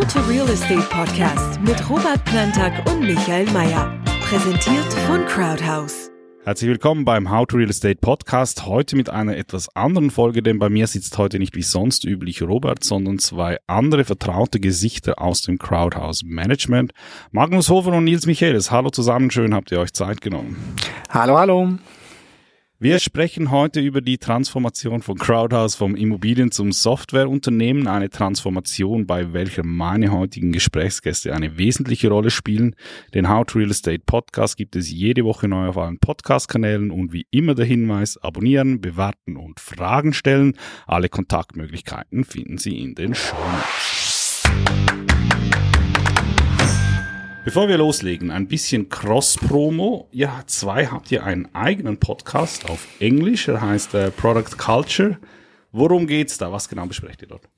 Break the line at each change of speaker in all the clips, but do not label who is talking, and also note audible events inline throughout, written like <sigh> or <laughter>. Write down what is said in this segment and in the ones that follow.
How to Real Estate Podcast mit Robert Plantag und Michael Mayer. Präsentiert von Crowdhouse.
Herzlich willkommen beim How to Real Estate Podcast. Heute mit einer etwas anderen Folge, denn bei mir sitzt heute nicht wie sonst üblich Robert, sondern zwei andere vertraute Gesichter aus dem Crowdhouse Management. Magnus Hofer und Nils Michaelis. Hallo zusammen, schön habt ihr euch Zeit genommen.
Hallo, hallo.
Wir sprechen heute über die Transformation von Crowdhouse vom Immobilien zum Softwareunternehmen, eine Transformation, bei welcher meine heutigen Gesprächsgäste eine wesentliche Rolle spielen. Den How to Real Estate Podcast gibt es jede Woche neu auf allen Podcast-Kanälen und wie immer der Hinweis, abonnieren, bewerten und Fragen stellen. Alle Kontaktmöglichkeiten finden Sie in den Show Notes. Bevor wir loslegen, ein bisschen Cross-Promo. Ihr zwei habt ihr einen eigenen Podcast auf Englisch, der heißt äh, Product Culture. Worum geht's da? Was genau besprecht ihr dort?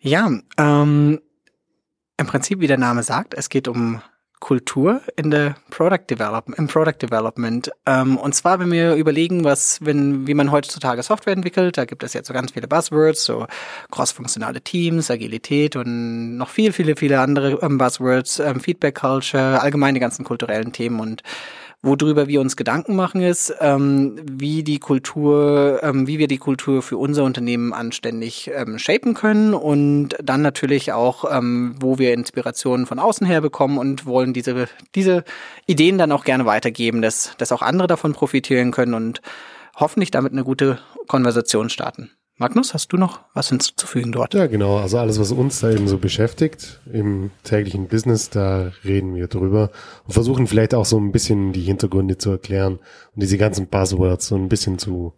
Ja, ähm, im Prinzip, wie der Name sagt, es geht um Kultur in der Product Development, im Product Development. Ähm, und zwar, wenn wir überlegen, was, wenn, wie man heutzutage Software entwickelt, da gibt es jetzt so ganz viele Buzzwords, so cross-funktionale Teams, Agilität und noch viel, viele, viele andere ähm, Buzzwords, ähm, Feedback Culture, allgemein die ganzen kulturellen Themen und Worüber wir uns Gedanken machen ist, ähm, wie die Kultur, ähm, wie wir die Kultur für unser Unternehmen anständig ähm, shapen können und dann natürlich auch, ähm, wo wir Inspirationen von außen her bekommen und wollen diese, diese Ideen dann auch gerne weitergeben, dass, dass auch andere davon profitieren können und hoffentlich damit eine gute Konversation starten. Magnus, hast du noch was hinzuzufügen dort?
Ja, genau. Also alles, was uns da eben so beschäftigt im täglichen Business, da reden wir drüber und versuchen vielleicht auch so ein bisschen die Hintergründe zu erklären und diese ganzen Buzzwords so ein bisschen zu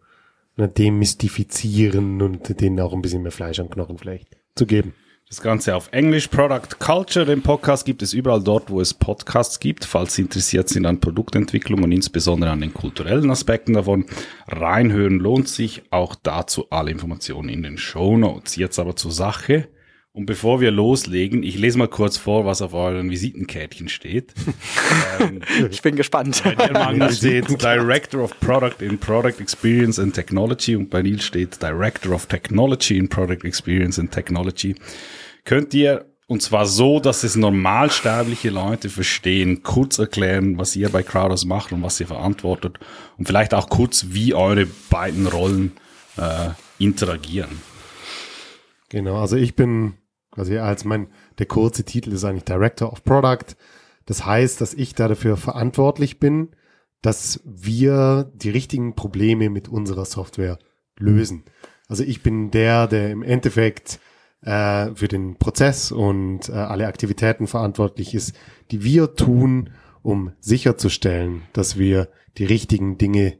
ne, demystifizieren und denen auch ein bisschen mehr Fleisch am Knochen vielleicht zu geben.
Das Ganze auf Englisch. Product Culture, den Podcast gibt es überall dort, wo es Podcasts gibt. Falls Sie interessiert sind an Produktentwicklung und insbesondere an den kulturellen Aspekten davon, reinhören lohnt sich. Auch dazu alle Informationen in den Show Notes. Jetzt aber zur Sache. Und bevor wir loslegen, ich lese mal kurz vor, was auf euren Visitenkärtchen steht. <laughs>
ähm, ich bin gespannt.
Bei dir, Magnus, steht Director of Product in Product Experience and Technology und bei Nils steht Director of Technology in Product Experience and Technology. Könnt ihr, und zwar so, dass es normalsterbliche Leute verstehen, kurz erklären, was ihr bei Crowders macht und was ihr verantwortet und vielleicht auch kurz, wie eure beiden Rollen äh, interagieren?
Genau, also ich bin quasi als mein, der kurze Titel ist eigentlich Director of Product. Das heißt, dass ich da dafür verantwortlich bin, dass wir die richtigen Probleme mit unserer Software lösen. Also ich bin der, der im Endeffekt äh, für den Prozess und äh, alle Aktivitäten verantwortlich ist, die wir tun, um sicherzustellen, dass wir die richtigen Dinge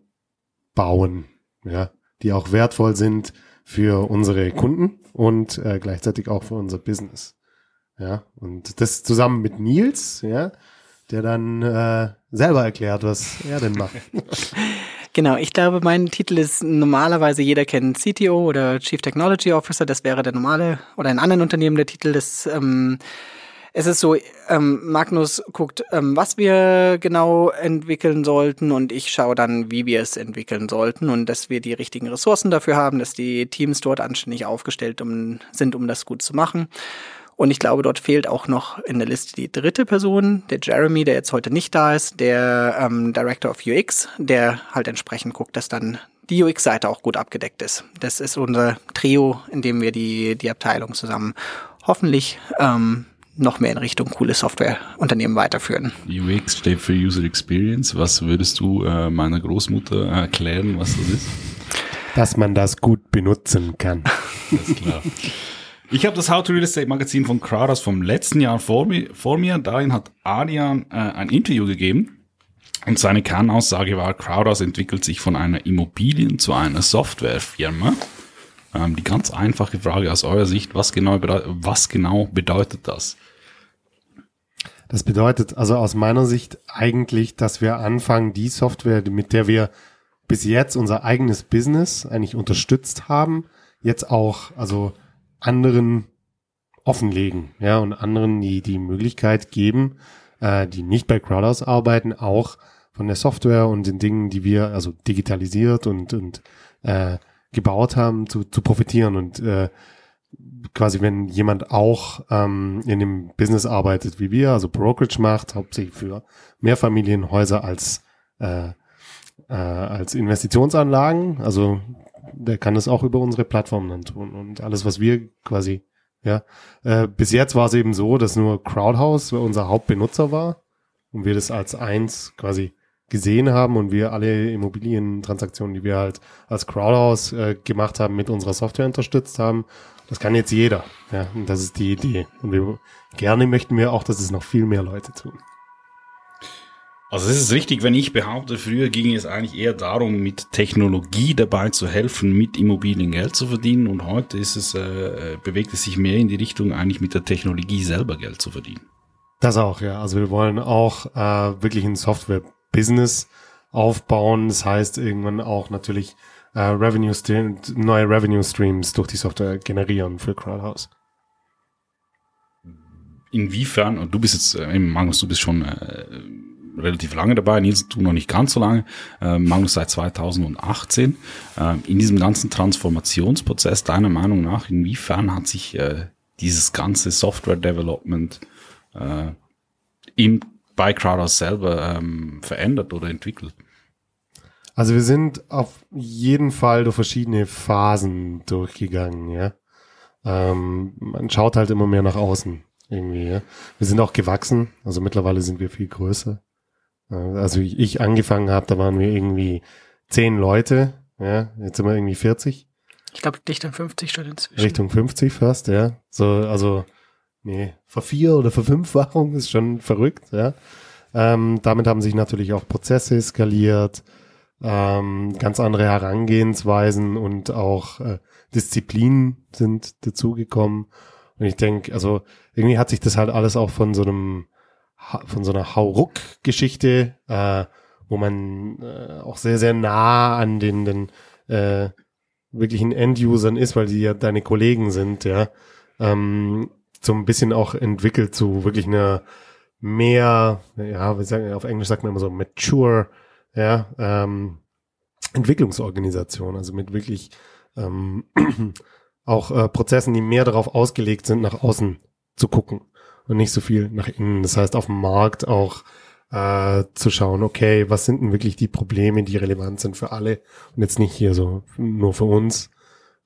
bauen, ja, die auch wertvoll sind für unsere Kunden und äh, gleichzeitig auch für unser Business. Ja, und das zusammen mit Nils, ja, der dann äh, selber erklärt, was er denn macht. <laughs>
Genau, ich glaube, mein Titel ist normalerweise jeder kennt CTO oder Chief Technology Officer. Das wäre der normale oder in anderen Unternehmen der Titel des. Ähm, es ist so, ähm, Magnus guckt, ähm, was wir genau entwickeln sollten und ich schaue dann, wie wir es entwickeln sollten und dass wir die richtigen Ressourcen dafür haben, dass die Teams dort anständig aufgestellt um, sind, um das gut zu machen. Und ich glaube, dort fehlt auch noch in der Liste die dritte Person, der Jeremy, der jetzt heute nicht da ist, der ähm, Director of UX, der halt entsprechend guckt, dass dann die UX-Seite auch gut abgedeckt ist. Das ist unser Trio, in dem wir die, die Abteilung zusammen hoffentlich ähm, noch mehr in Richtung coole Softwareunternehmen weiterführen.
UX steht für User Experience. Was würdest du äh, meiner Großmutter erklären, was das ist?
Dass man das gut benutzen kann. <laughs>
Das ist klar. Ich habe das How to Real Estate Magazin von Crowders vom letzten Jahr vor mir. Vor mir. Darin hat Adrian äh, ein Interview gegeben. Und seine Kernaussage war, Crowders entwickelt sich von einer Immobilien zu einer Softwarefirma. Ähm, die ganz einfache Frage aus eurer Sicht, was genau, was genau bedeutet das?
Das bedeutet also aus meiner Sicht eigentlich, dass wir anfangen, die Software, mit der wir bis jetzt unser eigenes Business eigentlich unterstützt haben, jetzt auch, also anderen offenlegen, ja, und anderen die, die Möglichkeit geben, äh, die nicht bei Crowdhouse arbeiten, auch von der Software und den Dingen, die wir also digitalisiert und, und äh, gebaut haben, zu, zu profitieren. Und äh, quasi, wenn jemand auch ähm, in dem Business arbeitet wie wir, also Brokerage macht, hauptsächlich für Mehrfamilienhäuser als äh, äh, als Investitionsanlagen, also der kann das auch über unsere Plattform dann tun und alles, was wir quasi ja, äh, bis jetzt war es eben so, dass nur Crowdhouse unser Hauptbenutzer war und wir das als eins quasi gesehen haben und wir alle Immobilientransaktionen, die wir halt als Crowdhouse äh, gemacht haben, mit unserer Software unterstützt haben. Das kann jetzt jeder. Ja, und das ist die Idee. Und wir, gerne möchten wir auch, dass es noch viel mehr Leute tun.
Also es ist richtig, wenn ich behaupte, früher ging es eigentlich eher darum, mit Technologie dabei zu helfen, mit Immobilien Geld zu verdienen und heute ist es, äh, bewegt es sich mehr in die Richtung, eigentlich mit der Technologie selber Geld zu verdienen.
Das auch, ja. Also wir wollen auch äh, wirklich ein Software-Business aufbauen. Das heißt irgendwann auch natürlich äh, Revenue neue Revenue Streams durch die Software generieren für Crowdhouse.
Inwiefern, und du bist jetzt, äh, Magnus, du bist schon äh, relativ lange dabei, Nils, du noch nicht ganz so lange, äh, Magnus seit 2018. Äh, in diesem ganzen Transformationsprozess, deiner Meinung nach, inwiefern hat sich äh, dieses ganze Software-Development äh, im, bei Crowdhouse selber ähm, verändert oder entwickelt?
Also wir sind auf jeden Fall durch verschiedene Phasen durchgegangen, ja. Ähm, man schaut halt immer mehr nach außen irgendwie, ja. Wir sind auch gewachsen, also mittlerweile sind wir viel größer. Also wie ich angefangen habe, da waren wir irgendwie zehn Leute, ja, jetzt sind wir irgendwie 40.
Ich glaube, dicht an 50 schon inzwischen.
Richtung 50 fast, ja. So, also, nee, Vervier- oder Verfünffachung ist schon verrückt, ja. Ähm, damit haben sich natürlich auch Prozesse skaliert, ähm, ganz andere Herangehensweisen und auch äh, Disziplinen sind dazugekommen. Und ich denke, also irgendwie hat sich das halt alles auch von so einem von so einer Hauruck-Geschichte, äh, wo man äh, auch sehr, sehr nah an den, den äh, wirklichen End-Usern ist, weil die ja deine Kollegen sind, ja, ähm, so ein bisschen auch entwickelt zu wirklich einer mehr, ja, wir sagen, auf Englisch sagt man immer so mature, ja, ähm, Entwicklungsorganisation, also mit wirklich ähm, <clears throat> auch äh, Prozessen, die mehr darauf ausgelegt sind, nach außen zu gucken und nicht so viel nach innen. Das heißt, auf dem Markt auch äh, zu schauen, okay, was sind denn wirklich die Probleme, die relevant sind für alle und jetzt nicht hier so nur für uns.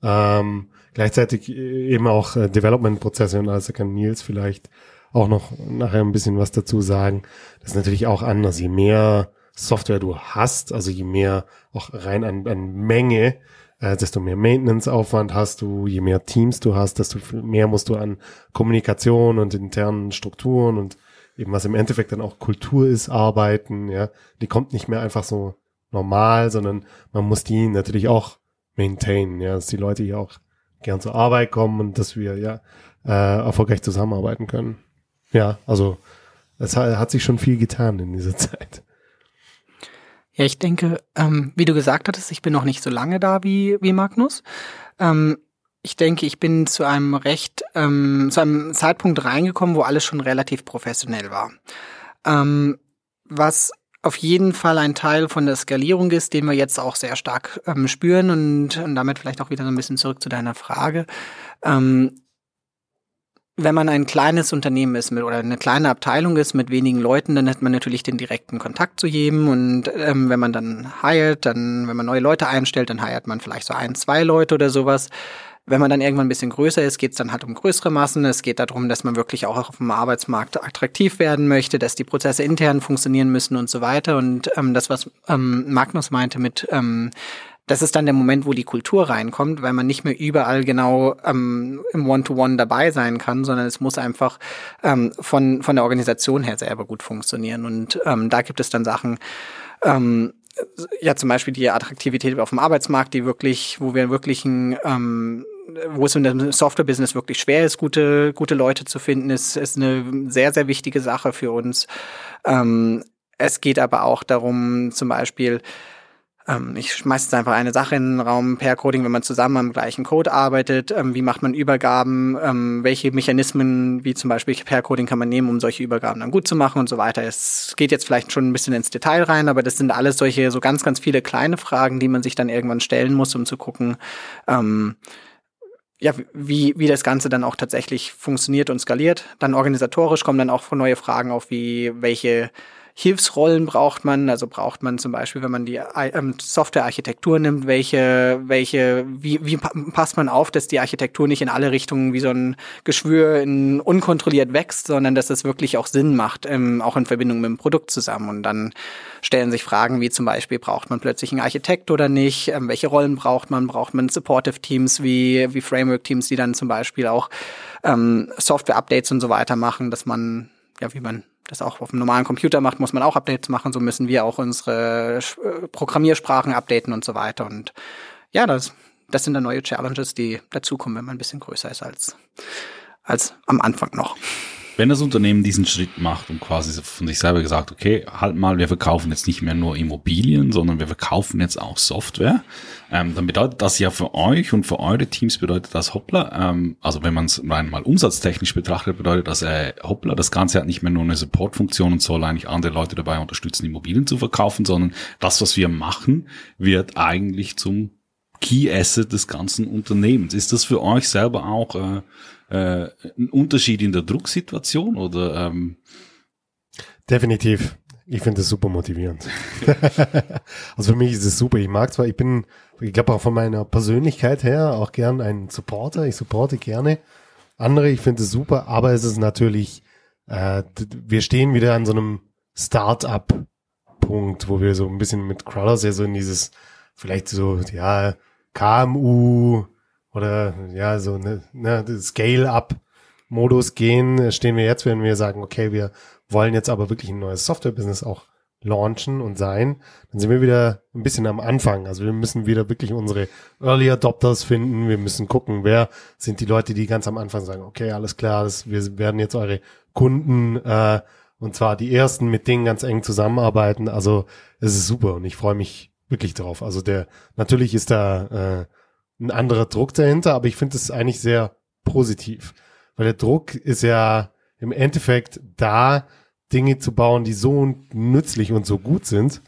Ähm, gleichzeitig eben auch äh, Development-Prozesse und also kann Nils vielleicht auch noch nachher ein bisschen was dazu sagen. Das ist natürlich auch anders. Je mehr Software du hast, also je mehr auch rein an, an Menge, äh, desto mehr Maintenance-Aufwand hast du, je mehr Teams du hast, desto mehr musst du an Kommunikation und internen Strukturen und eben was im Endeffekt dann auch Kultur ist, arbeiten, ja. Die kommt nicht mehr einfach so normal, sondern man muss die natürlich auch maintainen, ja, dass die Leute hier auch gern zur Arbeit kommen und dass wir ja äh, erfolgreich zusammenarbeiten können. Ja, also es hat, hat sich schon viel getan in dieser <laughs> Zeit.
Ja, ich denke, ähm, wie du gesagt hattest, ich bin noch nicht so lange da wie, wie Magnus. Ähm, ich denke, ich bin zu einem recht, ähm, zu einem Zeitpunkt reingekommen, wo alles schon relativ professionell war. Ähm, was auf jeden Fall ein Teil von der Skalierung ist, den wir jetzt auch sehr stark ähm, spüren und, und damit vielleicht auch wieder so ein bisschen zurück zu deiner Frage. Ähm, wenn man ein kleines Unternehmen ist mit, oder eine kleine Abteilung ist mit wenigen Leuten, dann hat man natürlich den direkten Kontakt zu jedem und ähm, wenn man dann hired, dann, wenn man neue Leute einstellt, dann hired man vielleicht so ein, zwei Leute oder sowas. Wenn man dann irgendwann ein bisschen größer ist, geht es dann halt um größere Massen. Es geht darum, dass man wirklich auch auf dem Arbeitsmarkt attraktiv werden möchte, dass die Prozesse intern funktionieren müssen und so weiter. Und ähm, das, was ähm, Magnus meinte mit ähm, das ist dann der Moment, wo die Kultur reinkommt, weil man nicht mehr überall genau ähm, im One-to-One -One dabei sein kann, sondern es muss einfach ähm, von, von der Organisation her selber gut funktionieren. Und ähm, da gibt es dann Sachen, ähm, ja zum Beispiel die Attraktivität auf dem Arbeitsmarkt, die wirklich, wo wir wirklich ein ähm, wo es in dem Software-Business wirklich schwer ist, gute, gute Leute zu finden, ist, ist eine sehr, sehr wichtige Sache für uns. Ähm, es geht aber auch darum, zum Beispiel, ähm, ich schmeiße jetzt einfach eine Sache in den Raum, per Coding, wenn man zusammen am gleichen Code arbeitet, ähm, wie macht man Übergaben, ähm, welche Mechanismen, wie zum Beispiel per Coding kann man nehmen, um solche Übergaben dann gut zu machen und so weiter. Es geht jetzt vielleicht schon ein bisschen ins Detail rein, aber das sind alles solche, so ganz, ganz viele kleine Fragen, die man sich dann irgendwann stellen muss, um zu gucken, ähm, ja, wie, wie das Ganze dann auch tatsächlich funktioniert und skaliert. Dann organisatorisch kommen dann auch neue Fragen auf, wie welche Hilfsrollen braucht man? Also braucht man zum Beispiel, wenn man die ähm, Softwarearchitektur nimmt, welche, welche, wie, wie passt man auf, dass die Architektur nicht in alle Richtungen wie so ein Geschwür in, unkontrolliert wächst, sondern dass es wirklich auch Sinn macht, ähm, auch in Verbindung mit dem Produkt zusammen. Und dann stellen sich Fragen wie zum Beispiel, braucht man plötzlich einen Architekt oder nicht? Ähm, welche Rollen braucht man? Braucht man Supportive Teams wie, wie Framework Teams, die dann zum Beispiel auch ähm, Software-Updates und so weiter machen, dass man, ja, wie man das auch auf einem normalen Computer macht, muss man auch Updates machen. So müssen wir auch unsere äh, Programmiersprachen updaten und so weiter. Und ja, das, das sind dann neue Challenges, die dazukommen, wenn man ein bisschen größer ist als, als am Anfang noch.
Wenn das Unternehmen diesen Schritt macht und quasi von sich selber gesagt, okay, halt mal, wir verkaufen jetzt nicht mehr nur Immobilien, sondern wir verkaufen jetzt auch Software, ähm, dann bedeutet das ja für euch und für eure Teams bedeutet das hoppla, ähm, also wenn man es rein mal umsatztechnisch betrachtet, bedeutet das äh, hoppla, das Ganze hat nicht mehr nur eine Supportfunktion und soll eigentlich andere Leute dabei unterstützen, Immobilien zu verkaufen, sondern das, was wir machen, wird eigentlich zum Key Asset des ganzen Unternehmens. Ist das für euch selber auch äh, äh, ein Unterschied in der Drucksituation oder? Ähm
Definitiv. Ich finde es super motivierend. <laughs> also für mich ist es super. Ich mag zwar, ich bin, ich glaube auch von meiner Persönlichkeit her auch gern ein Supporter. Ich supporte gerne andere. Ich finde es super, aber es ist natürlich, äh, wir stehen wieder an so einem Start-up-Punkt, wo wir so ein bisschen mit Crawlers ja so in dieses, vielleicht so, ja, KMU, oder ja, so eine, ne, Scale-up-Modus gehen, stehen wir jetzt, wenn wir sagen, okay, wir wollen jetzt aber wirklich ein neues Software-Business auch launchen und sein, dann sind wir wieder ein bisschen am Anfang. Also wir müssen wieder wirklich unsere Early Adopters finden. Wir müssen gucken, wer sind die Leute, die ganz am Anfang sagen, okay, alles klar, das, wir werden jetzt eure Kunden äh, und zwar die ersten, mit denen ganz eng zusammenarbeiten. Also es ist super und ich freue mich wirklich drauf. Also der natürlich ist da äh, ein anderer Druck dahinter, aber ich finde es eigentlich sehr positiv, weil der Druck ist ja im Endeffekt da, Dinge zu bauen, die so nützlich und so gut sind,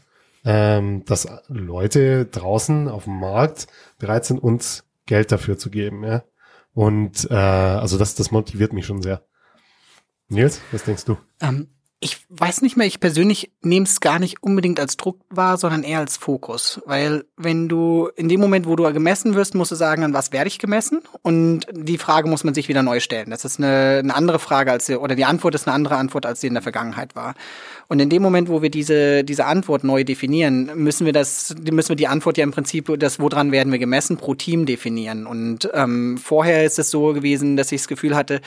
ähm, dass Leute draußen auf dem Markt bereit sind, uns Geld dafür zu geben. Ja? Und äh, also das, das motiviert mich schon sehr. Nils, was denkst du?
Ähm, ich weiß nicht mehr, ich persönlich nehme es gar nicht unbedingt als Druck wahr, sondern eher als Fokus. Weil wenn du in dem Moment, wo du gemessen wirst, musst du sagen, an was werde ich gemessen? Und die Frage muss man sich wieder neu stellen. Das ist eine, eine andere Frage als oder die Antwort ist eine andere Antwort, als die in der Vergangenheit war. Und in dem Moment, wo wir diese, diese Antwort neu definieren, müssen wir das, müssen wir die Antwort ja im Prinzip, das, woran werden wir gemessen, pro Team definieren. Und ähm, vorher ist es so gewesen, dass ich das Gefühl hatte,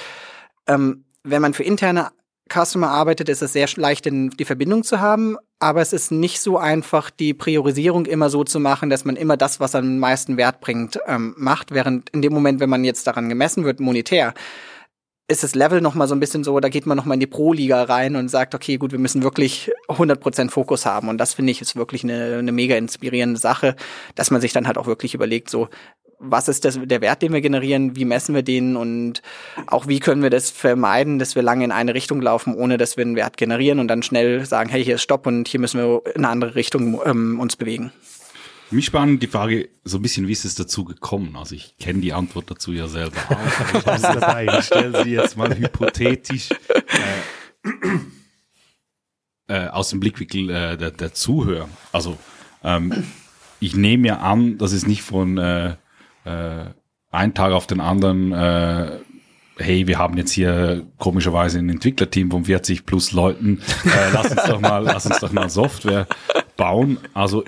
ähm, wenn man für interne Customer arbeitet, ist es sehr leicht, die Verbindung zu haben. Aber es ist nicht so einfach, die Priorisierung immer so zu machen, dass man immer das, was am meisten Wert bringt, ähm, macht. Während in dem Moment, wenn man jetzt daran gemessen wird, monetär, ist das Level noch mal so ein bisschen so, da geht man noch mal in die Pro-Liga rein und sagt, okay, gut, wir müssen wirklich 100% Fokus haben. Und das finde ich ist wirklich eine, eine mega inspirierende Sache, dass man sich dann halt auch wirklich überlegt, so, was ist das, der Wert, den wir generieren, wie messen wir den und auch wie können wir das vermeiden, dass wir lange in eine Richtung laufen, ohne dass wir einen Wert generieren und dann schnell sagen, hey, hier ist Stopp und hier müssen wir in eine andere Richtung ähm, uns bewegen.
Mich spannend die Frage, so ein bisschen, wie ist es dazu gekommen? Also ich kenne die Antwort dazu ja selber auch. <laughs> ich, dabei. ich stelle sie jetzt mal hypothetisch äh, äh, aus dem Blickwinkel äh, der, der Zuhörer. Also ähm, ich nehme ja an, dass es nicht von äh, äh, ein Tag auf den anderen, äh, hey, wir haben jetzt hier komischerweise ein Entwicklerteam von 40 plus Leuten, äh, lass uns doch mal, lass uns doch mal Software bauen. Also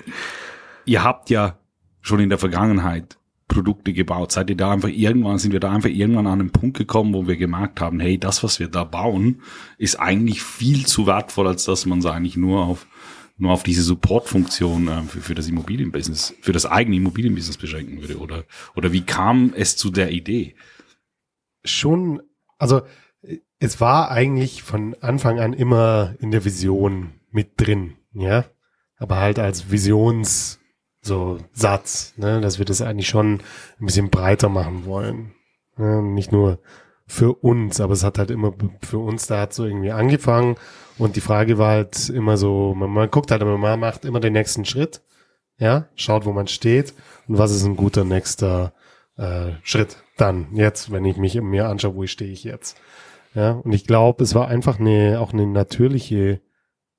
ihr habt ja schon in der Vergangenheit Produkte gebaut. Seid ihr da einfach irgendwann, sind wir da einfach irgendwann an einen Punkt gekommen, wo wir gemerkt haben, hey, das, was wir da bauen, ist eigentlich viel zu wertvoll, als dass man es eigentlich nur auf nur auf diese Supportfunktion äh, für, für das Immobilienbusiness, für das eigene Immobilienbusiness beschränken würde? Oder, oder wie kam es zu der Idee?
Schon, also es war eigentlich von Anfang an immer in der Vision mit drin, ja. Aber halt als Visions so Satz, ne, dass wir das eigentlich schon ein bisschen breiter machen wollen. Ja, nicht nur für uns, aber es hat halt immer für uns da hat so irgendwie angefangen und die Frage war halt immer so, man, man guckt halt immer, man macht immer den nächsten Schritt, ja, schaut, wo man steht und was ist ein guter nächster äh, Schritt. dann, jetzt, wenn ich mich mir anschaue, wo stehe ich jetzt. Ja, und ich glaube, es war einfach eine, auch eine natürliche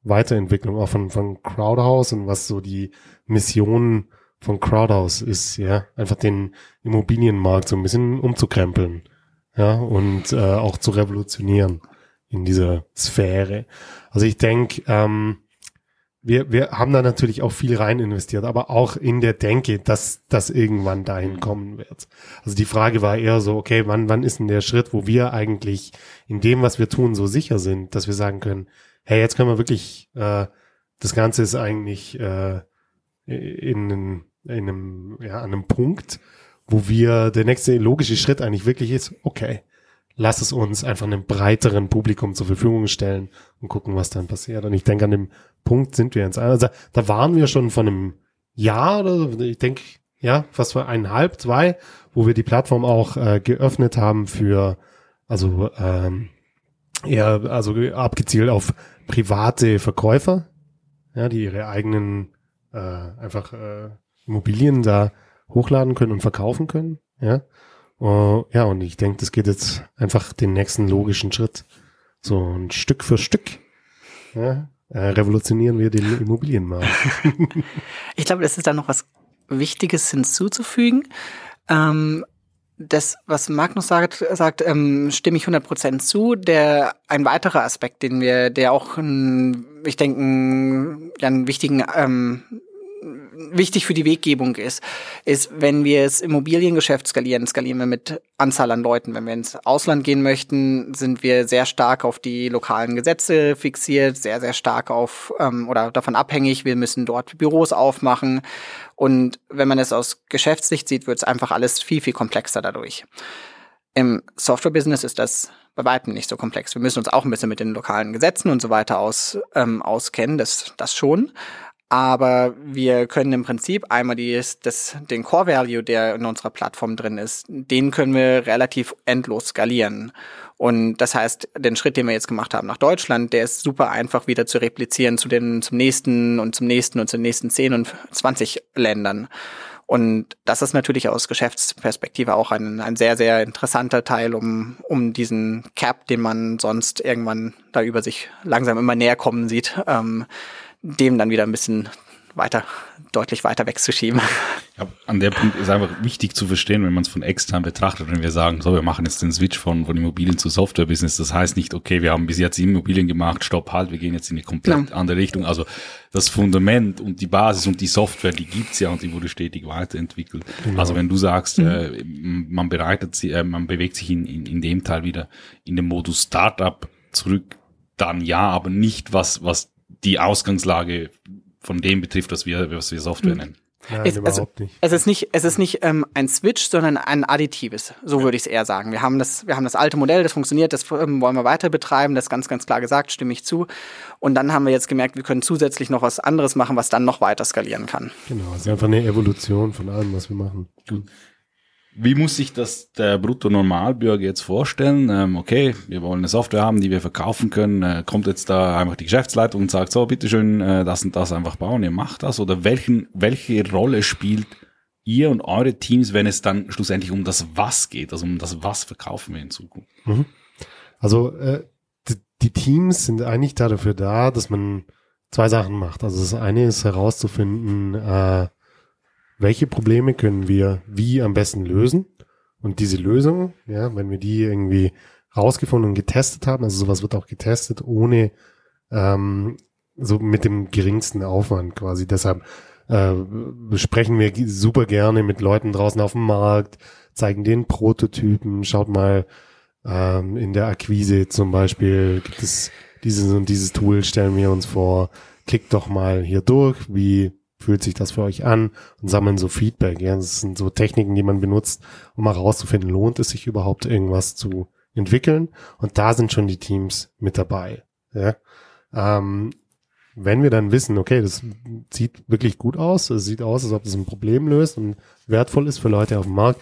Weiterentwicklung auch von, von Crowdhouse und was so die Mission von Crowdhouse ist, ja, einfach den Immobilienmarkt so ein bisschen umzukrempeln, ja, und äh, auch zu revolutionieren in dieser Sphäre. Also ich denke, ähm, wir, wir haben da natürlich auch viel rein investiert, aber auch in der Denke, dass das irgendwann dahin kommen wird. Also die Frage war eher so, okay, wann, wann ist denn der Schritt, wo wir eigentlich in dem, was wir tun, so sicher sind, dass wir sagen können, hey, jetzt können wir wirklich, äh, das Ganze ist eigentlich äh, in, in einem, ja, an einem Punkt, wo wir, der nächste logische Schritt eigentlich wirklich ist, okay, lass es uns einfach einem breiteren Publikum zur Verfügung stellen und gucken, was dann passiert. Und ich denke, an dem Punkt sind wir jetzt. Also da waren wir schon von einem Jahr oder ich denke, ja, fast vor eineinhalb, zwei, wo wir die Plattform auch äh, geöffnet haben für, also ähm, eher, also abgezielt auf private Verkäufer, ja, die ihre eigenen äh, einfach äh, Immobilien da hochladen können und verkaufen können, ja. Uh, ja, und ich denke, das geht jetzt einfach den nächsten logischen Schritt. So ein Stück für Stück ja, äh, revolutionieren wir den Immobilienmarkt. <laughs> <laughs>
ich glaube, das ist da noch was Wichtiges hinzuzufügen. Ähm, das, was Magnus sagt, sagt ähm, stimme ich 100% zu. Der ein weiterer Aspekt, den wir, der auch, ein, ich denke, einen, ja, einen wichtigen ähm, wichtig für die Weggebung ist, ist, wenn wir das Immobiliengeschäft skalieren, skalieren wir mit Anzahl an Leuten. Wenn wir ins Ausland gehen möchten, sind wir sehr stark auf die lokalen Gesetze fixiert, sehr, sehr stark auf ähm, oder davon abhängig. Wir müssen dort Büros aufmachen. Und wenn man es aus Geschäftssicht sieht, wird es einfach alles viel, viel komplexer dadurch. Im Software-Business ist das bei weitem nicht so komplex. Wir müssen uns auch ein bisschen mit den lokalen Gesetzen und so weiter aus, ähm, auskennen, das, das schon. Aber wir können im Prinzip einmal die, das, den Core Value, der in unserer Plattform drin ist, den können wir relativ endlos skalieren. Und das heißt, den Schritt, den wir jetzt gemacht haben nach Deutschland, der ist super einfach wieder zu replizieren zu den, zum nächsten und zum nächsten und zu den nächsten 10 und 20 Ländern. Und das ist natürlich aus Geschäftsperspektive auch ein, ein sehr, sehr interessanter Teil, um, um diesen Cap, den man sonst irgendwann da über sich langsam immer näher kommen sieht, ähm, dem dann wieder ein bisschen weiter, deutlich weiter wegzuschieben.
Ja, an der Punkt ist einfach wichtig zu verstehen, wenn man es von extern betrachtet, wenn wir sagen, so, wir machen jetzt den Switch von, von Immobilien zu Software-Business. Das heißt nicht, okay, wir haben bis jetzt Immobilien gemacht, stopp, halt, wir gehen jetzt in eine komplett ja. andere Richtung. Also das Fundament und die Basis und die Software, die gibt's ja und die wurde stetig weiterentwickelt. Genau. Also wenn du sagst, mhm. äh, man bereitet sie, äh, man bewegt sich in, in, in dem Teil wieder in den Modus Startup zurück, dann ja, aber nicht was, was die Ausgangslage von dem betrifft, was wir, was wir Software mhm. nennen.
Nein, es, also, nicht. es ist nicht, es ist nicht ähm, ein Switch, sondern ein additives. So würde ich es eher sagen. Wir haben das, wir haben das alte Modell, das funktioniert, das ähm, wollen wir weiter betreiben, das ist ganz, ganz klar gesagt, stimme ich zu. Und dann haben wir jetzt gemerkt, wir können zusätzlich noch was anderes machen, was dann noch weiter skalieren kann.
Genau, es ist einfach eine Evolution von allem, was wir machen. Mhm.
Wie muss sich das der Brutto-Normalbürger jetzt vorstellen? Ähm, okay, wir wollen eine Software haben, die wir verkaufen können. Äh, kommt jetzt da einfach die Geschäftsleitung und sagt, so, bitteschön, äh, das und das einfach bauen, ihr macht das? Oder welchen, welche Rolle spielt ihr und eure Teams, wenn es dann schlussendlich um das Was geht? Also um das Was verkaufen wir in Zukunft? Mhm.
Also äh, die, die Teams sind eigentlich dafür da, dass man zwei Sachen macht. Also das eine ist herauszufinden, äh, welche Probleme können wir wie am besten lösen. Und diese Lösung, ja, wenn wir die irgendwie rausgefunden und getestet haben, also sowas wird auch getestet, ohne ähm, so mit dem geringsten Aufwand quasi. Deshalb äh, besprechen wir super gerne mit Leuten draußen auf dem Markt, zeigen den Prototypen, schaut mal ähm, in der Akquise zum Beispiel, gibt es dieses und dieses Tool, stellen wir uns vor, klickt doch mal hier durch, wie fühlt sich das für euch an und sammeln so Feedback. Ja, das sind so Techniken, die man benutzt, um mal rauszufinden, lohnt es sich überhaupt irgendwas zu entwickeln. Und da sind schon die Teams mit dabei. Ja. Ähm, wenn wir dann wissen, okay, das sieht wirklich gut aus, es sieht aus, als ob das ein Problem löst und wertvoll ist für Leute auf dem Markt,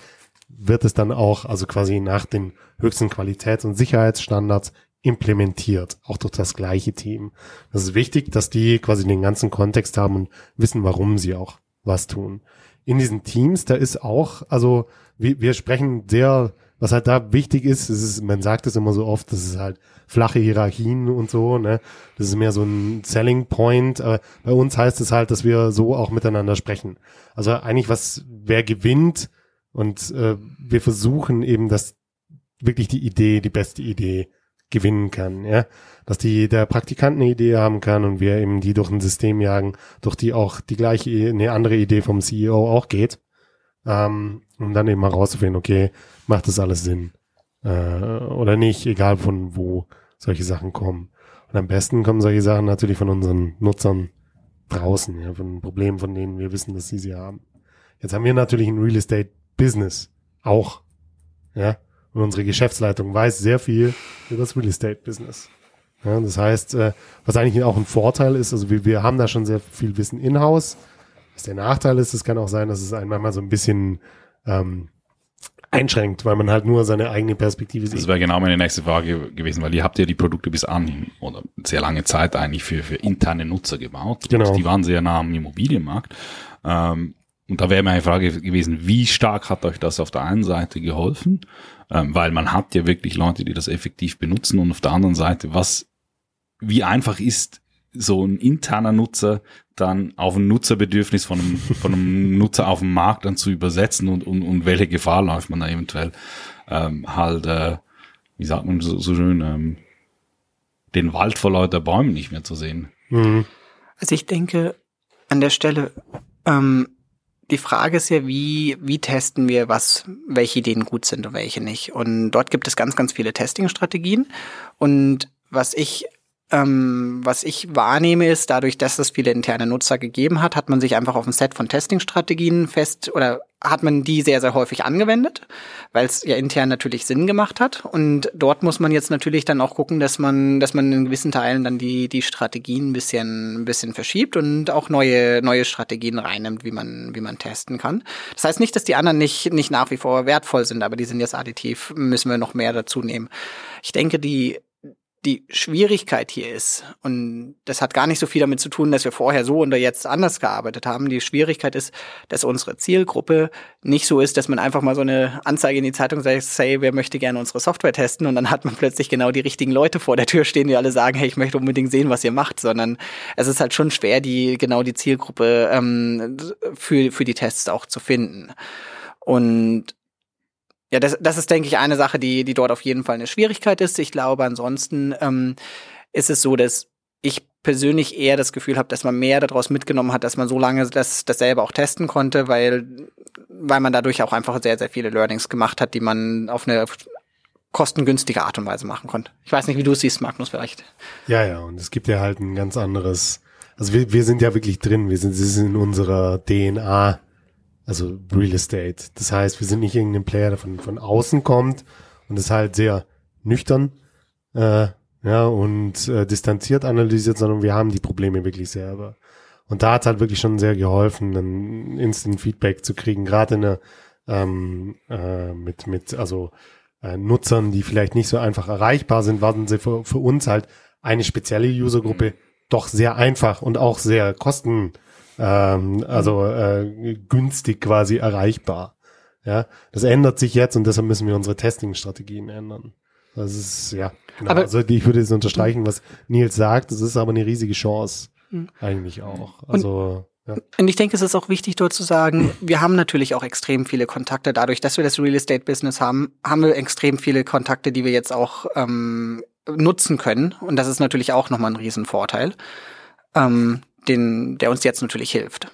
wird es dann auch, also quasi nach den höchsten Qualitäts- und Sicherheitsstandards implementiert, auch durch das gleiche Team. Das ist wichtig, dass die quasi den ganzen Kontext haben und wissen, warum sie auch was tun. in diesen Teams, da ist auch, also wir, wir sprechen sehr, was halt da wichtig ist, es ist, man sagt es immer so oft, das ist halt flache Hierarchien und so, ne? Das ist mehr so ein Selling Point. Aber bei uns heißt es halt, dass wir so auch miteinander sprechen. Also eigentlich was, wer gewinnt und äh, wir versuchen eben, dass wirklich die Idee, die beste Idee gewinnen kann, ja. Dass die, der Praktikant eine Idee haben kann und wir eben die durch ein System jagen, durch die auch die gleiche, eine andere Idee vom CEO auch geht. Ähm, um dann eben mal rauszufinden, okay, macht das alles Sinn? Äh, oder nicht, egal von wo solche Sachen kommen. Und am besten kommen solche Sachen natürlich von unseren Nutzern draußen, ja, von Problemen, von denen wir wissen, dass sie sie haben. Jetzt haben wir natürlich ein Real Estate Business auch, ja, und unsere Geschäftsleitung weiß sehr viel über das Real Estate Business. Ja, das heißt, äh, was eigentlich auch ein Vorteil ist, also wir, wir haben da schon sehr viel Wissen in-house. Was der Nachteil ist, es kann auch sein, dass es einmal mal so ein bisschen ähm, einschränkt, weil man halt nur seine eigene Perspektive sieht.
Das wäre genau meine nächste Frage gewesen, weil ihr habt ja die Produkte bis anhin oder sehr lange Zeit eigentlich für, für interne Nutzer gebaut.
Genau.
Und die waren sehr nah am Immobilienmarkt. Ähm, und da wäre meine Frage gewesen, wie stark hat euch das auf der einen Seite geholfen? Ähm, weil man hat ja wirklich Leute, die das effektiv benutzen und auf der anderen Seite, was, wie einfach ist so ein interner Nutzer dann auf ein Nutzerbedürfnis von einem, von einem <laughs> Nutzer auf dem Markt dann zu übersetzen und, und, und welche Gefahr läuft man da eventuell ähm, halt, äh, wie sagt man so, so schön, ähm, den Wald vor lauter Bäumen nicht mehr zu sehen.
Mhm.
Also ich denke an der Stelle, ähm, die Frage ist ja, wie, wie testen wir, was, welche Ideen gut sind und welche nicht. Und dort gibt es ganz, ganz viele Testing-Strategien. Und was ich ähm, was ich wahrnehme, ist, dadurch, dass es viele interne Nutzer gegeben hat, hat man sich einfach auf ein Set von Testing-Strategien fest oder hat man die sehr, sehr häufig angewendet, weil es ja intern natürlich Sinn gemacht hat. Und dort muss man jetzt natürlich dann auch gucken, dass man, dass man in gewissen Teilen dann die, die Strategien ein bisschen, ein bisschen verschiebt und auch neue, neue Strategien reinnimmt, wie man, wie man testen kann. Das heißt nicht, dass die anderen nicht, nicht nach wie vor wertvoll sind, aber die sind jetzt additiv, müssen wir noch mehr dazu nehmen. Ich denke, die die Schwierigkeit hier ist, und das hat gar nicht so viel damit zu tun, dass wir vorher so oder jetzt anders gearbeitet haben. Die Schwierigkeit ist, dass unsere Zielgruppe nicht so ist, dass man einfach mal so eine Anzeige in die Zeitung sagt, say, wer möchte gerne unsere Software testen und dann hat man plötzlich genau die richtigen Leute vor der Tür stehen, die alle sagen, hey, ich möchte unbedingt sehen, was ihr macht, sondern es ist halt schon schwer, die genau die Zielgruppe ähm, für, für die Tests auch zu finden. Und ja, das, das ist, denke ich, eine Sache, die, die dort auf jeden Fall eine Schwierigkeit ist. Ich glaube, ansonsten ähm, ist es so, dass ich persönlich eher das Gefühl habe, dass man mehr daraus mitgenommen hat, dass man so lange das, das selber auch testen konnte, weil, weil man dadurch auch einfach sehr, sehr viele Learnings gemacht hat, die man auf eine kostengünstige Art und Weise machen konnte. Ich weiß nicht, wie du es siehst, Magnus, vielleicht.
Ja, ja, und es gibt ja halt ein ganz anderes, also wir, wir sind ja wirklich drin, wir sind, sie sind in unserer DNA also Real Estate. Das heißt, wir sind nicht irgendein Player, der von, von außen kommt und ist halt sehr nüchtern äh, ja, und äh, distanziert analysiert, sondern wir haben die Probleme wirklich selber. Und da hat halt wirklich schon sehr geholfen, ein Instant Feedback zu kriegen, gerade in der ähm, äh, mit, mit also äh, Nutzern, die vielleicht nicht so einfach erreichbar sind, waren sie für, für uns halt eine spezielle Usergruppe mhm. doch sehr einfach und auch sehr kosten ähm, also äh, günstig quasi erreichbar. Ja, das ändert sich jetzt und deshalb müssen wir unsere Testing-Strategien ändern. Das ist, ja, genau.
Aber,
also ich würde jetzt unterstreichen, was Nils sagt, das ist aber eine riesige Chance. Mhm. Eigentlich auch. Also,
ja. Und ich denke, es ist auch wichtig dort zu sagen, wir haben natürlich auch extrem viele Kontakte. Dadurch, dass wir das Real Estate Business haben, haben wir extrem viele Kontakte, die wir jetzt auch ähm, nutzen können. Und das ist natürlich auch nochmal ein Riesenvorteil. Ähm, den, der uns jetzt natürlich hilft.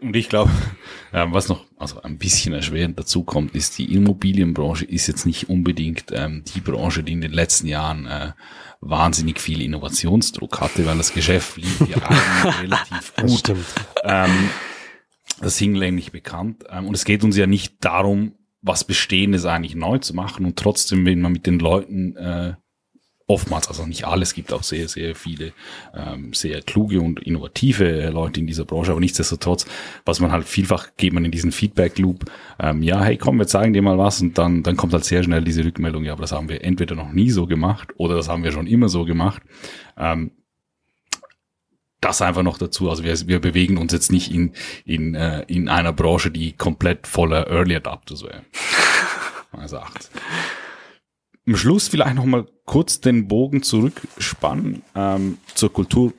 Und ich glaube, <laughs> was noch also ein bisschen erschwerend dazu kommt, ist, die Immobilienbranche ist jetzt nicht unbedingt ähm, die Branche, die in den letzten Jahren äh, wahnsinnig viel Innovationsdruck hatte, weil das Geschäft lief ja <laughs> eigentlich relativ gut. Das. Ähm, das hinlänglich bekannt. Ähm, und es geht uns ja nicht darum, was Bestehendes eigentlich neu zu machen und trotzdem, wenn man mit den Leuten äh, oftmals, also nicht alles, gibt auch sehr, sehr viele ähm, sehr kluge und innovative Leute in dieser Branche, aber nichtsdestotrotz, was man halt vielfach geht man in diesen Feedback-Loop, ähm, ja, hey, komm, wir zeigen dir mal was und dann, dann kommt halt sehr schnell diese Rückmeldung, ja, aber das haben wir entweder noch nie so gemacht oder das haben wir schon immer so gemacht. Ähm, das einfach noch dazu. Also wir, wir bewegen uns jetzt nicht in, in, äh, in einer Branche, die komplett voller Early Adapters wäre. <laughs> meines Erachtens. Am Schluss vielleicht noch mal kurz den Bogen zurückspannen ähm, zur Kultur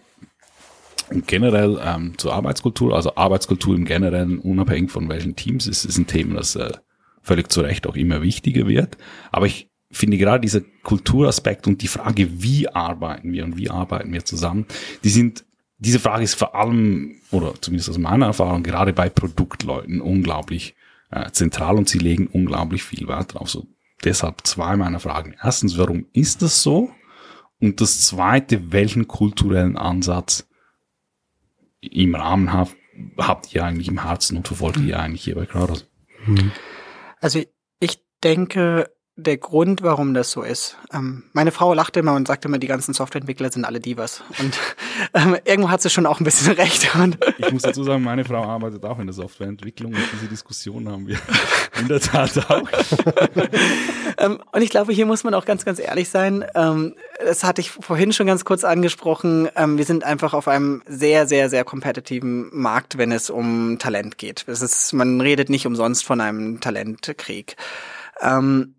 und generell ähm, zur Arbeitskultur. Also Arbeitskultur im Generellen, unabhängig von welchen Teams, ist, ist ein Thema, das äh, völlig zu Recht auch immer wichtiger wird. Aber ich finde gerade dieser Kulturaspekt und die Frage, wie arbeiten wir und wie arbeiten wir zusammen, die sind, diese Frage ist vor allem, oder zumindest aus meiner Erfahrung, gerade bei Produktleuten unglaublich äh, zentral und sie legen unglaublich viel Wert drauf. So, deshalb zwei meiner Fragen. Erstens, warum ist das so? Und das zweite, welchen kulturellen Ansatz im Rahmen habt, habt ihr eigentlich im Herzen und verfolgt ihr eigentlich hier bei Crowdhouse?
Also ich denke, der Grund, warum das so ist. Ähm, meine Frau lachte immer und sagte immer, die ganzen Softwareentwickler sind alle Divas. Und <laughs> ähm, irgendwo hat sie schon auch ein bisschen <laughs> recht.
Ich muss dazu sagen, meine Frau arbeitet auch in der Softwareentwicklung und diese Diskussion haben wir <laughs> in der Tat auch.
ähm, und ich glaube, hier muss man auch ganz, ganz ehrlich sein. Ähm, das hatte ich vorhin schon ganz kurz angesprochen. Ähm, wir sind einfach auf einem sehr, sehr, sehr kompetitiven Markt, wenn es um Talent geht. Das ist, man redet nicht umsonst von einem Talentkrieg. Ähm,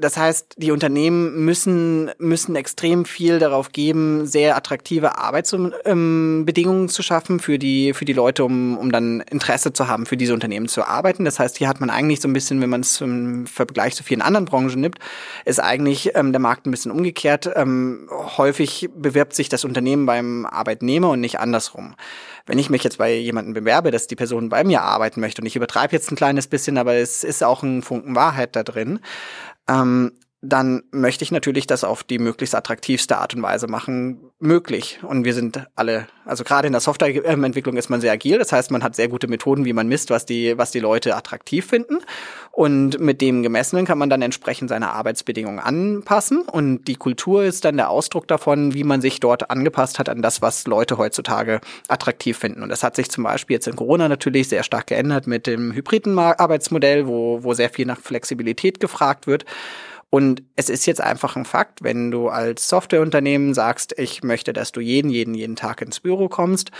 das heißt, die Unternehmen müssen, müssen extrem viel darauf geben, sehr attraktive Arbeitsbedingungen ähm, zu schaffen für die, für die Leute, um, um dann Interesse zu haben, für diese Unternehmen zu arbeiten. Das heißt, hier hat man eigentlich so ein bisschen, wenn man es im Vergleich zu vielen anderen Branchen nimmt, ist eigentlich ähm, der Markt ein bisschen umgekehrt. Ähm, häufig bewirbt sich das Unternehmen beim Arbeitnehmer und nicht andersrum. Wenn ich mich jetzt bei jemandem bewerbe, dass die Person bei mir arbeiten möchte, und ich übertreibe jetzt ein kleines bisschen, aber es ist auch ein Funken Wahrheit da drin, ähm, dann möchte ich natürlich das auf die möglichst attraktivste Art und Weise machen möglich. Und wir sind alle, also gerade in der Softwareentwicklung ist man sehr agil. Das heißt, man hat sehr gute Methoden, wie man misst, was die, was die Leute attraktiv finden. Und mit dem Gemessenen kann man dann entsprechend seine Arbeitsbedingungen anpassen. Und die Kultur ist dann der Ausdruck davon, wie man sich dort angepasst hat an das, was Leute heutzutage attraktiv finden. Und das hat sich zum Beispiel jetzt in Corona natürlich sehr stark geändert mit dem hybriden Arbeitsmodell, wo, wo sehr viel nach Flexibilität gefragt wird. Und es ist jetzt einfach ein Fakt, wenn du als Softwareunternehmen sagst, ich möchte, dass du jeden, jeden, jeden Tag ins Büro kommst,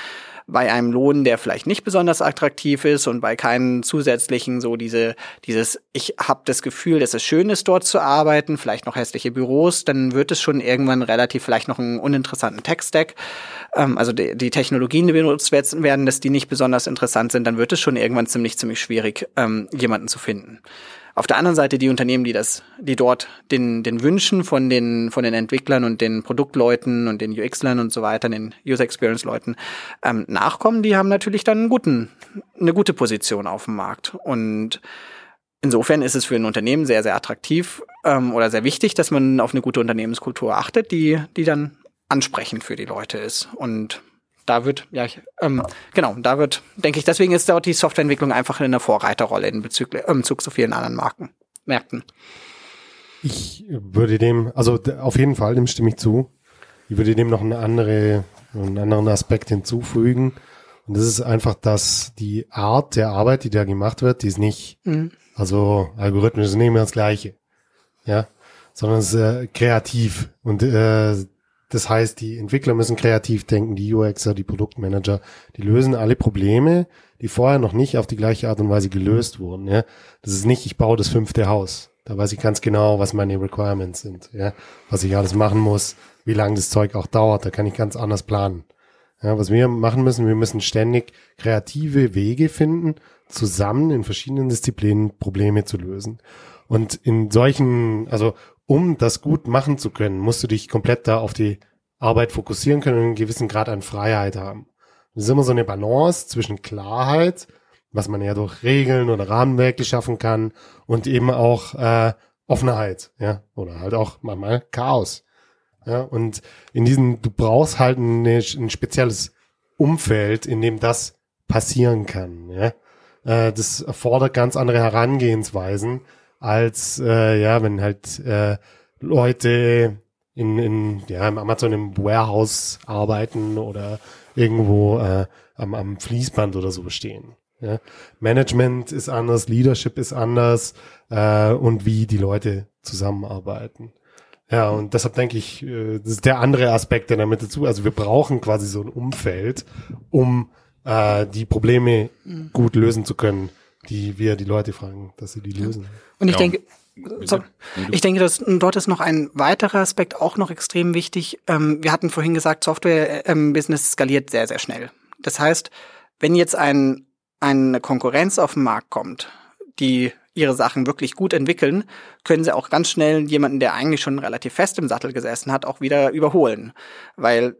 bei einem Lohn, der vielleicht nicht besonders attraktiv ist und bei keinen zusätzlichen so diese dieses ich habe das Gefühl, dass es schön ist dort zu arbeiten, vielleicht noch hässliche Büros, dann wird es schon irgendwann relativ vielleicht noch einen uninteressanten Tech-Stack, ähm, also die, die, Technologien, die benutzt werden, dass die nicht besonders interessant sind, dann wird es schon irgendwann ziemlich ziemlich schwierig ähm, jemanden zu finden. Auf der anderen Seite die Unternehmen, die das, die dort den, den Wünschen von den, von den Entwicklern und den Produktleuten und den UX-Lern und so weiter, den User Experience Leuten ähm, nachkommen, die haben natürlich dann einen guten, eine gute Position auf dem Markt. Und insofern ist es für ein Unternehmen sehr, sehr attraktiv ähm, oder sehr wichtig, dass man auf eine gute Unternehmenskultur achtet, die, die dann ansprechend für die Leute ist. Und da wird, ja, ich, ähm, genau, da wird, denke ich, deswegen ist dort die Softwareentwicklung einfach in einer Vorreiterrolle in Bezug, äh, im Bezug zu vielen anderen Marken, Märkten.
Ich würde dem, also auf jeden Fall, dem stimme ich zu. Ich würde dem noch eine andere, einen anderen Aspekt hinzufügen. Und das ist einfach, dass die Art der Arbeit, die da gemacht wird, die ist nicht, mhm. also Algorithmus nehmen wir das Gleiche. Ja. Sondern es ist äh, kreativ. Und äh, das heißt, die Entwickler müssen kreativ denken, die UXer, die Produktmanager, die lösen alle Probleme, die vorher noch nicht auf die gleiche Art und Weise gelöst wurden. Ja? Das ist nicht, ich baue das fünfte Haus. Da weiß ich ganz genau, was meine Requirements sind, ja? was ich alles machen muss, wie lange das Zeug auch dauert. Da kann ich ganz anders planen. Ja, was wir machen müssen, wir müssen ständig kreative Wege finden, zusammen in verschiedenen Disziplinen Probleme zu lösen. Und in solchen, also um das gut machen zu können, musst du dich komplett da auf die Arbeit fokussieren können und einen gewissen Grad an Freiheit haben. Das ist immer so eine Balance zwischen Klarheit, was man ja durch Regeln oder Rahmenwerke schaffen kann, und eben auch äh, Offenheit, ja, oder halt auch manchmal Chaos. Ja, und in diesem, du brauchst halt eine, ein spezielles Umfeld, in dem das passieren kann. Ja? Äh, das erfordert ganz andere Herangehensweisen, als äh, ja, wenn halt äh, Leute in, in ja, im Amazon im Warehouse arbeiten oder irgendwo äh, am, am Fließband oder so stehen. Ja? Management ist anders, Leadership ist anders äh, und wie die Leute zusammenarbeiten. Ja, und deshalb denke ich, äh, das ist der andere Aspekt, der damit dazu, also wir brauchen quasi so ein Umfeld, um äh, die Probleme
Mhm.
gut lösen zu können, die wir die Leute fragen, dass sie die lösen.
Und ich
Ja.
denke, so, ich denke, dass dort ist noch ein weiterer Aspekt auch noch extrem wichtig. Ähm, wir hatten vorhin gesagt, Software-Business skaliert sehr, sehr schnell. Das heißt, wenn jetzt ein, eine Konkurrenz auf den Markt kommt, die ihre Sachen wirklich gut entwickeln, können sie auch ganz schnell jemanden, der eigentlich schon relativ fest im Sattel gesessen hat, auch wieder überholen. Weil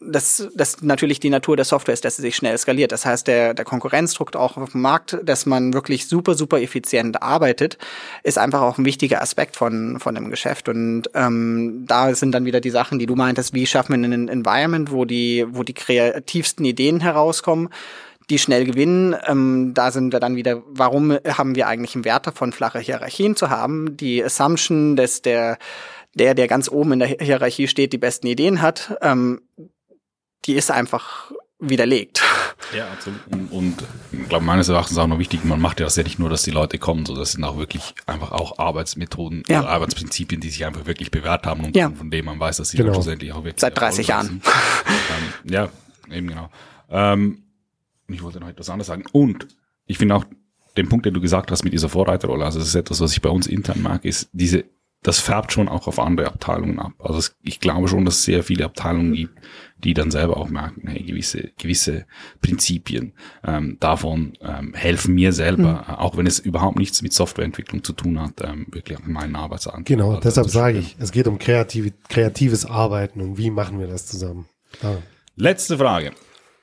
das, das natürlich die Natur der Software ist, dass sie sich schnell skaliert. Das heißt, der, der Konkurrenzdruck auch auf dem Markt, dass man wirklich super, super effizient arbeitet, ist einfach auch ein wichtiger Aspekt von, von dem Geschäft. Und ähm, da sind dann wieder die Sachen, die du meintest, wie schaffen wir ein Environment, wo die, wo die kreativsten Ideen herauskommen, die schnell gewinnen. Ähm, da sind wir dann wieder, warum haben wir eigentlich einen Wert davon, flache Hierarchien zu haben? Die Assumption, dass der, der, der ganz oben in der Hierarchie steht, die besten Ideen hat, ähm, die ist einfach widerlegt. <laughs>
Ja, absolut. Und, und ich glaube, meines Erachtens auch noch wichtig, man macht ja das ja nicht nur, dass die Leute kommen, sondern das sind auch wirklich einfach auch Arbeitsmethoden,
Ja.
oder Arbeitsprinzipien, die sich einfach wirklich bewährt haben und
Ja.
von denen man weiß, dass sie
Genau.
schlussendlich auch wirklich
Seit 30
erfolgreich sind. ähm, ja, eben genau. Ähm, ich wollte noch etwas anderes sagen. Und ich finde auch den Punkt, den du gesagt hast mit dieser Vorreiterrolle, also das ist etwas, was ich bei uns intern mag, ist diese, das färbt schon auch auf andere Abteilungen ab. Also es, ich glaube schon, dass es sehr viele Abteilungen gibt, die dann selber auch merken, hey, gewisse, gewisse Prinzipien ähm, davon ähm, helfen mir selber, äh, auch wenn es überhaupt nichts mit Softwareentwicklung zu tun hat, ähm, wirklich an meinen Arbeitsalltag.
Genau,
also
deshalb sage ich, es geht um kreative, kreatives Arbeiten und wie machen wir das zusammen. Ja.
Letzte Frage.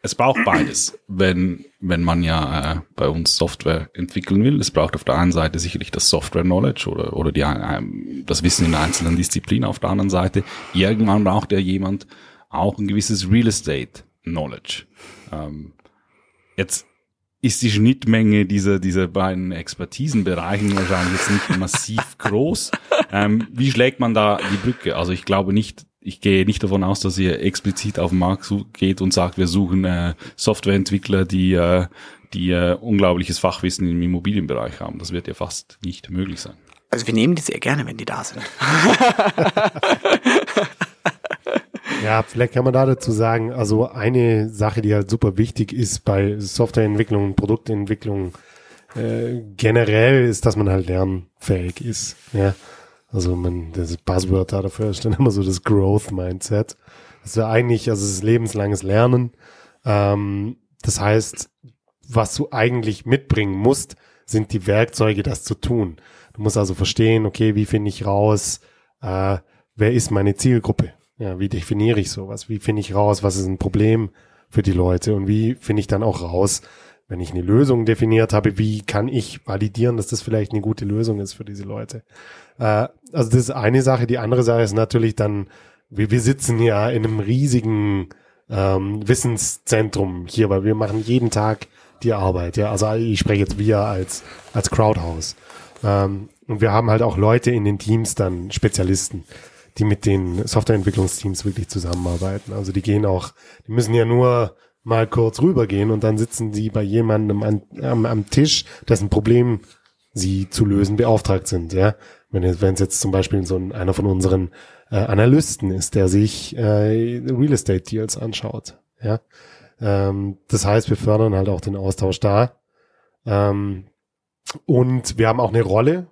Es braucht beides, wenn, wenn man ja äh, bei uns Software entwickeln will. Es braucht auf der einen Seite sicherlich das Software-Knowledge oder, oder die, ähm, das Wissen in einzelnen Disziplinen. Auf der anderen Seite, irgendwann braucht ja jemand auch ein gewisses Real Estate-Knowledge. Ähm, jetzt ist die Schnittmenge dieser, dieser beiden Expertisenbereichen wahrscheinlich jetzt nicht massiv groß. Ähm, wie schlägt man da die Brücke? Also ich glaube nicht, ich gehe nicht davon aus, dass ihr explizit auf den Markt geht und sagt, wir suchen äh, Softwareentwickler, die, äh, die äh, unglaubliches Fachwissen im Immobilienbereich haben. Das wird ja fast nicht möglich sein.
Also wir nehmen die sehr gerne, wenn die da sind. <laughs>
Ja, vielleicht kann man da dazu sagen, also eine Sache, die halt super wichtig ist bei Softwareentwicklung und Produktentwicklung äh, generell, ist, dass man halt lernfähig ist. Ja. Also man, das Buzzword da dafür ist dann immer so das Growth Mindset. Das ist ja eigentlich, also es ist lebenslanges Lernen. Ähm, das heißt, was du eigentlich mitbringen musst, sind die Werkzeuge, das zu tun. Du musst also verstehen, okay, wie finde ich raus, äh, wer ist meine Zielgruppe? Ja, wie definiere ich sowas? Wie finde ich raus, was ist ein Problem für die Leute? Und wie finde ich dann auch raus, wenn ich eine Lösung definiert habe, wie kann ich validieren, dass das vielleicht eine gute Lösung ist für diese Leute? Äh, also das ist eine Sache. Die andere Sache ist natürlich dann, wir, wir sitzen ja in einem riesigen ähm, Wissenszentrum hier, weil wir machen jeden Tag die Arbeit. Ja, also ich spreche jetzt wir als als Crowdhouse. Ähm, und wir haben halt auch Leute in den Teams dann Spezialisten, die mit den Softwareentwicklungsteams wirklich zusammenarbeiten. Also die gehen auch, die müssen ja nur mal kurz rübergehen und dann sitzen sie bei jemandem an, am, am Tisch, dessen Problem sie zu lösen beauftragt sind. Ja, wenn es jetzt zum Beispiel so ein, einer von unseren äh, Analysten ist, der sich äh, Real Estate Deals anschaut. Ja, ähm, das heißt, wir fördern halt auch den Austausch da. Ähm, und wir haben auch eine Rolle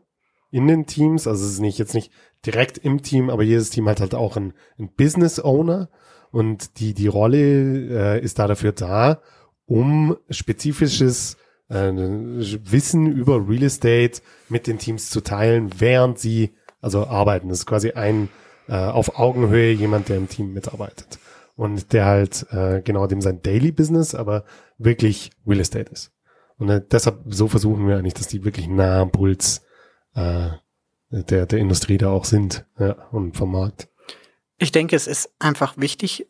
in den Teams. Also es ist nicht jetzt nicht direkt im Team, aber jedes Team hat halt auch einen, einen Business Owner und die die Rolle äh, ist da dafür da, um spezifisches äh, Wissen über Real Estate mit den Teams zu teilen, während sie also arbeiten. Das ist quasi ein äh, auf Augenhöhe jemand, der im Team mitarbeitet und der halt äh, genau dem sein Daily Business, aber wirklich Real Estate ist. Und äh, deshalb so versuchen wir eigentlich, dass die wirklich nah am Puls äh, der, der Industrie da auch sind ja, und vom Markt.
Ich denke, es ist einfach wichtig.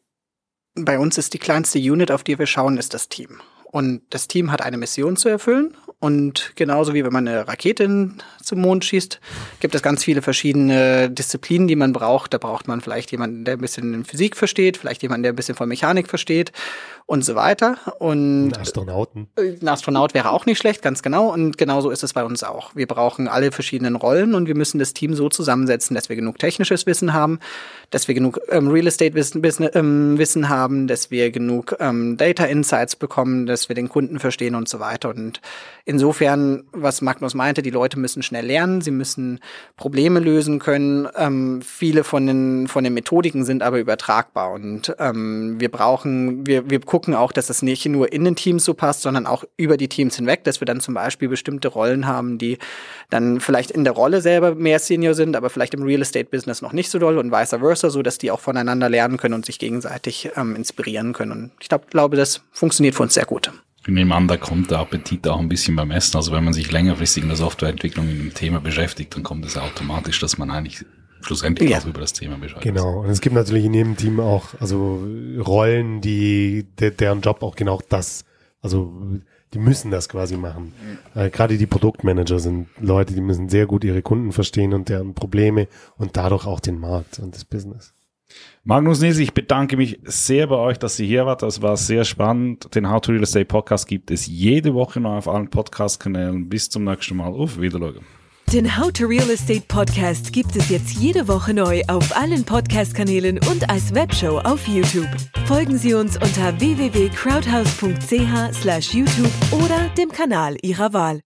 Bei uns ist die kleinste Unit, auf die wir schauen, ist das Team. Und das Team hat eine Mission zu erfüllen. Und genauso wie wenn man eine Rakete zum Mond schießt, gibt es ganz viele verschiedene Disziplinen, die man braucht. Da braucht man vielleicht jemanden, der ein bisschen Physik versteht, vielleicht jemanden, der ein bisschen von Mechanik versteht. Und so weiter. Und
Ein Astronauten.
ein Astronaut wäre auch nicht schlecht, ganz genau. Und genauso ist es bei uns auch. Wir brauchen alle verschiedenen Rollen und wir müssen das Team so zusammensetzen, dass wir genug technisches Wissen haben, dass wir genug ähm, Real Estate Wissen, Wissen, ähm, Wissen haben, dass wir genug ähm, Data Insights bekommen, dass wir den Kunden verstehen und so weiter. Und insofern, was Magnus meinte, die Leute müssen schnell lernen, sie müssen Probleme lösen können. Ähm, viele von den, von den Methodiken sind aber übertragbar und ähm, wir brauchen, wir, wir gucken auch, dass es nicht nur in den Teams so passt, sondern auch über die Teams hinweg, dass wir dann zum Beispiel bestimmte Rollen haben, die dann vielleicht in der Rolle selber mehr Senior sind, aber vielleicht im Real Estate Business noch nicht so doll und vice versa, so dass die auch voneinander lernen können und sich gegenseitig ähm, inspirieren können. Und ich glaub, glaube, das funktioniert für uns sehr gut.
Ich nehme an, da kommt der Appetit auch ein bisschen beim Essen. Also wenn man sich längerfristig in der Softwareentwicklung in dem Thema beschäftigt, dann kommt es automatisch, dass man eigentlich schlussendlich
Ja.
auch über das Thema Bescheid
Genau. Und es gibt natürlich in jedem Team auch, also Rollen, die, de, deren Job auch genau das, also die müssen das quasi machen. Äh, Gerade die Produktmanager sind Leute, die müssen sehr gut ihre Kunden verstehen und deren Probleme und dadurch auch den Markt und das Business.
Magnus Nies, ich bedanke mich sehr bei euch, dass ihr hier wart. Das war sehr spannend. Den How to Real Estate Podcast gibt es jede Woche neu auf allen Podcast-Kanälen. Bis zum nächsten Mal. Auf Wiedersehen.
Den How to Real Estate Podcast gibt es jetzt jede Woche neu auf allen Podcast-Kanälen und als Webshow auf YouTube. Folgen Sie uns unter www.crowdhouse.ch/youtube slash oder dem Kanal Ihrer Wahl.